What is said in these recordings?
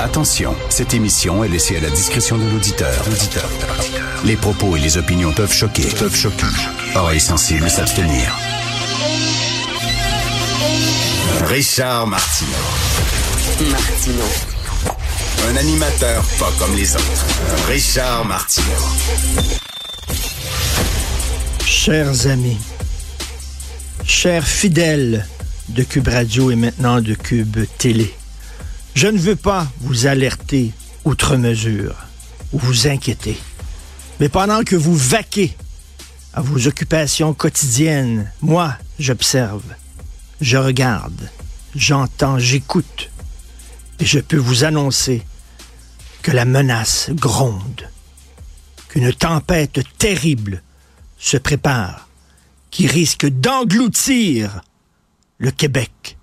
Attention, cette émission est laissée à la discrétion de l'auditeur. Les propos et les opinions peuvent choquer. Peuvent choquer. Oreilles sensibles s'abstenir. Richard Martineau. Martineau. Un animateur pas comme les autres. Richard Martineau. Chers amis, chers fidèles de Cube Radio et maintenant de Cube Télé, je ne veux pas vous alerter outre mesure ou vous inquiéter. Mais pendant que vous vaquez à vos occupations quotidiennes, moi, j'observe, je regarde, j'entends, j'écoute. Et je peux vous annoncer que la menace gronde, qu'une tempête terrible se prépare, qui risque d'engloutir le Québec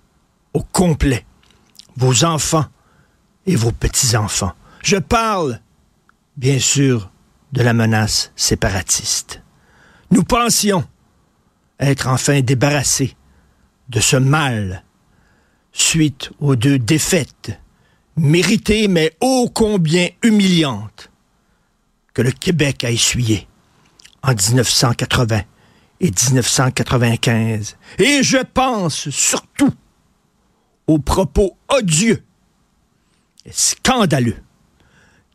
au complet vos enfants et vos petits-enfants. Je parle, bien sûr, de la menace séparatiste. Nous pensions être enfin débarrassés de ce mal suite aux deux défaites méritées mais ô combien humiliantes que le Québec a essuyées en 1980 et 1995. Et je pense surtout aux propos odieux et scandaleux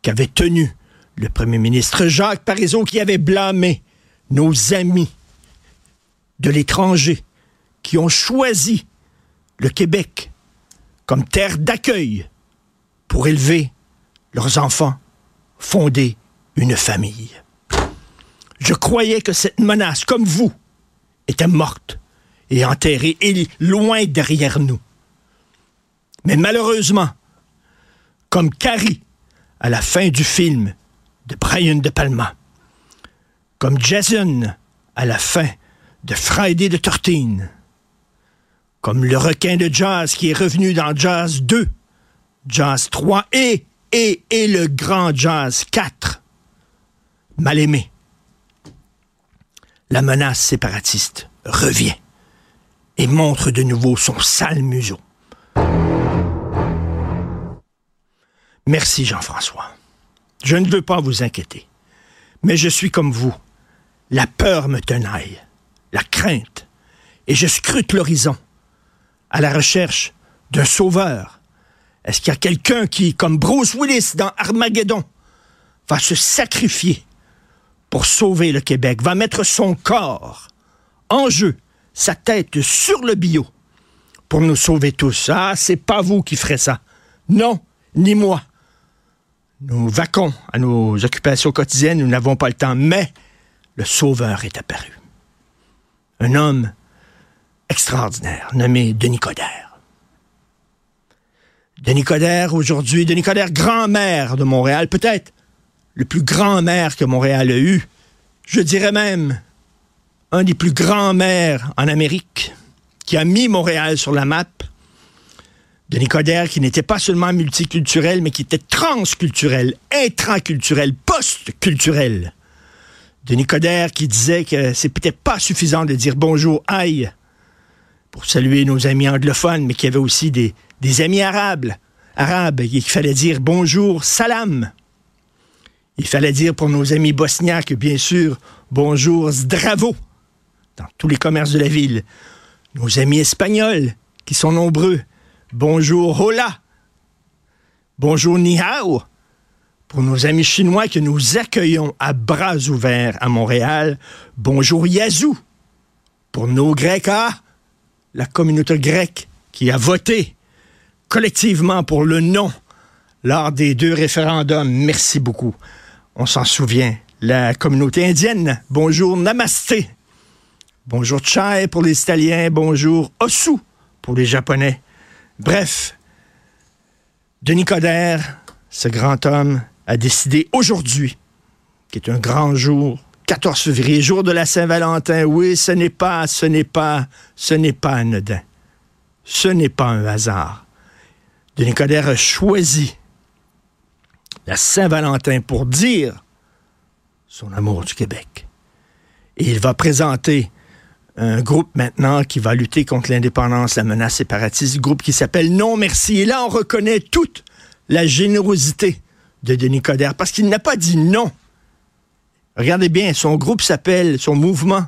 qu'avait tenu le premier ministre Jacques Parizeau qui avait blâmé nos amis de l'étranger qui ont choisi le Québec comme terre d'accueil pour élever leurs enfants, fonder une famille. Je croyais que cette menace, comme vous, était morte et enterrée et loin derrière nous. Mais malheureusement, comme Carrie à la fin du film de Brian De Palma, comme Jason à la fin de Friday the 13, comme le requin de jazz qui est revenu dans Jazz 2, Jazz 3 et, et, et le grand Jazz 4, mal aimé. La menace séparatiste revient et montre de nouveau son sale museau. Merci Jean-François. Je ne veux pas vous inquiéter, mais je suis comme vous. La peur me tenaille, la crainte, et je scrute l'horizon à la recherche d'un sauveur. Est-ce qu'il y a quelqu'un qui, comme Bruce Willis dans Armageddon, va se sacrifier pour sauver le Québec, va mettre son corps en jeu, sa tête sur le bio, pour nous sauver tous? Ah, c'est pas vous qui ferez ça. Non, ni moi. Nous vaquons à nos occupations quotidiennes, nous n'avons pas le temps, mais le Sauveur est apparu. Un homme extraordinaire, nommé Denis Coderre. Denis Coderre, aujourd'hui, Denis Coderre, grand-mère de Montréal, peut-être le plus grand maire que Montréal a eu. Je dirais même un des plus grands maires en Amérique, qui a mis Montréal sur la map. Denis Coderre, qui n'était pas seulement multiculturel, mais qui était transculturel, intraculturel, post-culturel. Denis Coderre qui disait que c'est peut-être pas suffisant de dire bonjour, aïe, pour saluer nos amis anglophones, mais qu'il y avait aussi des, amis arabes, arabes, et qu'il fallait dire bonjour, salam. Il fallait dire pour nos amis bosniaques, bien sûr, bonjour, zdravo, dans tous les commerces de la ville. Nos amis espagnols, qui sont nombreux, bonjour, hola. Bonjour, ni hao. Pour nos amis chinois que nous accueillons à bras ouverts à Montréal, bonjour, yazoo. Pour nos Grecs, ah, la communauté grecque qui a voté collectivement pour le non lors des deux référendums. Merci beaucoup. On s'en souvient. La communauté indienne, bonjour Namasté. Bonjour Chai pour les Italiens, bonjour Osu pour les Japonais. Bref, Denis Coderre, ce grand homme, a décidé aujourd'hui, qui est un grand jour, 14 février, jour de la Saint-Valentin. Oui, ce n'est pas, ce n'est pas, ce n'est pas anodin. Ce n'est pas un hasard. Denis Coderre a choisi la Saint-Valentin pour dire son amour du Québec. Et il va présenter un groupe maintenant qui va lutter contre l'indépendance, la menace séparatiste, groupe qui s'appelle Non Merci. Et là, on reconnaît toute la générosité de Denis Coderre, parce qu'il n'a pas dit non. Regardez bien, son groupe s'appelle, son mouvement,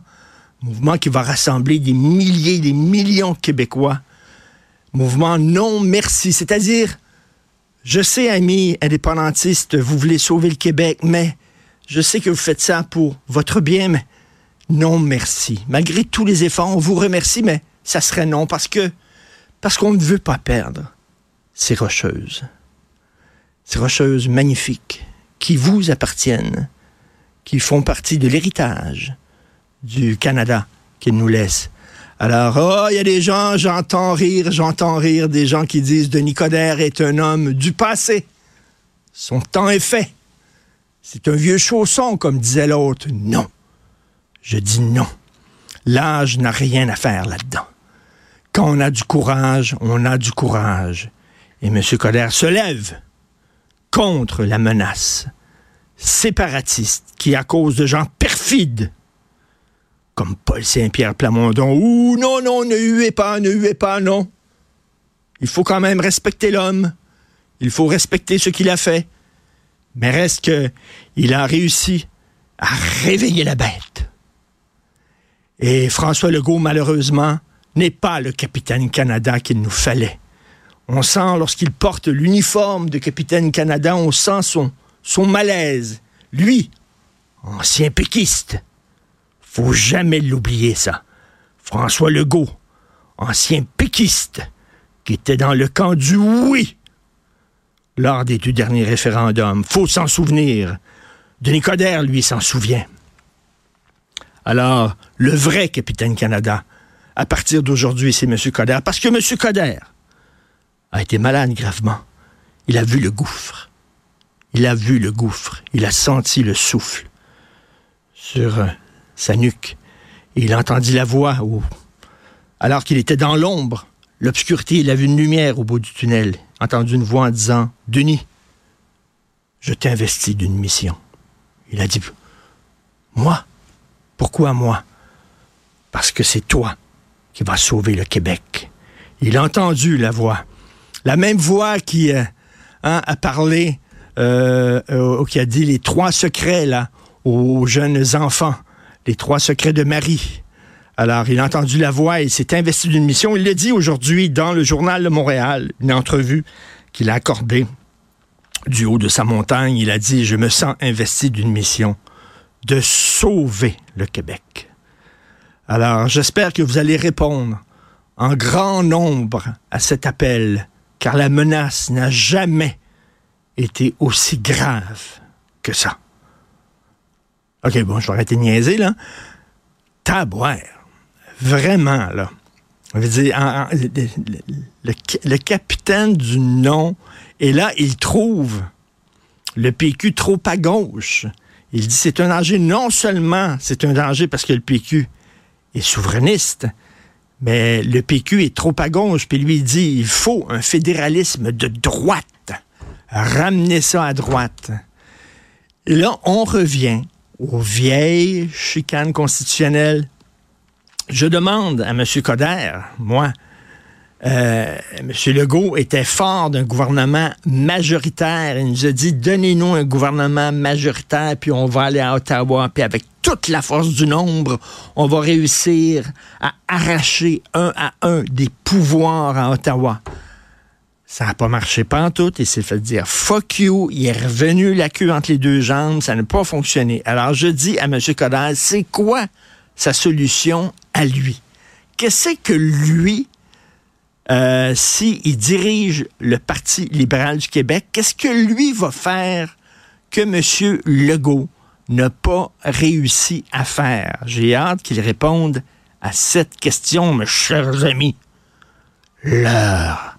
mouvement qui va rassembler des milliers, des millions de Québécois. Mouvement non merci, c'est-à-dire, je sais, amis indépendantistes, vous voulez sauver le Québec, mais je sais que vous faites ça pour votre bien, mais non merci. Malgré tous les efforts, on vous remercie, mais ça serait non parce que parce qu'on ne veut pas perdre ces rocheuses. Ces rocheuses magnifiques qui vous appartiennent, qui font partie de l'héritage du Canada qu'il nous laisse. Alors, oh, il y a des gens, j'entends rire, j'entends rire des gens qui disent Denis Coderre est un homme du passé. Son temps est fait. C'est un vieux chausson, comme disait l'autre. Non. Je dis non. L'âge n'a rien à faire là-dedans. Quand on a du courage, on a du courage. Et M. Coder se lève contre la menace séparatiste qui, à cause de gens perfides, comme Paul Saint-Pierre Plamondon, ou non, non, ne huez pas, ne huez pas, non. Il faut quand même respecter l'homme. Il faut respecter ce qu'il a fait. Mais reste qu'il a réussi à réveiller la bête. Et François Legault, malheureusement, n'est pas le capitaine Canada qu'il nous fallait. On sent, lorsqu'il porte l'uniforme de capitaine Canada, on sent son, malaise. Lui, ancien péquiste. Faut jamais l'oublier, ça. François Legault, ancien péquiste, qui était dans le camp du oui lors des deux derniers référendums. Faut s'en souvenir. Denis Coderre, lui, s'en souvient. Alors, le vrai capitaine Canada, à partir d'aujourd'hui, c'est M. Coder. Parce que M. Coder a été malade gravement. Il a vu le gouffre. Il a vu le gouffre. Il a senti le souffle sur euh, sa nuque. Et il entendit la voix alors qu'il était dans l'ombre, l'obscurité, il a vu une lumière au bout du tunnel, entendu une voix en disant Denis, je t'investis d'une mission. Il a dit Moi Pourquoi moi? Parce que c'est toi qui va sauver le Québec. Il a entendu la voix. La même voix qui euh, hein, a parlé, euh, euh, qui a dit les trois secrets là, aux jeunes enfants, les trois secrets de Marie. Alors, il a entendu la voix et s'est investi d'une mission. Il l'a dit aujourd'hui dans le journal de Montréal, une entrevue qu'il a accordée du haut de sa montagne. Il a dit, je me sens investi d'une mission de sauver le Québec. Alors, j'espère que vous allez répondre en grand nombre à cet appel, car la menace n'a jamais été aussi grave que ça. OK, bon, je vais arrêter de niaiser, là. Tabouère. Vraiment, là. Veux dire, le, le, capitaine du nom, et là, il trouve le PQ trop à gauche. Il dit c'est un danger, non seulement c'est un danger parce que le PQ est souverainiste, mais le PQ est trop à gauche, puis lui dit il faut un fédéralisme de droite. Ramener ça à droite. Et là, on revient aux vieilles chicanes constitutionnelles. Je demande à M. Coder, moi, euh, M. Legault était fort d'un gouvernement majoritaire. Il nous a dit donnez-nous un gouvernement majoritaire, puis on va aller à Ottawa, puis avec toute la force du nombre, on va réussir à arracher un à un des pouvoirs à Ottawa. Ça n'a pas marché tout. Il s'est fait dire fuck you. Il est revenu la queue entre les deux jambes. Ça n'a pas fonctionné. Alors je dis à M. Coder, c'est quoi sa solution à lui? Qu'est-ce que lui euh, s'il dirige le Parti libéral du Québec, qu'est-ce que lui va faire que M. Legault n'a pas réussi à faire? J'ai hâte qu'il réponde à cette question, mes chers amis. L'heure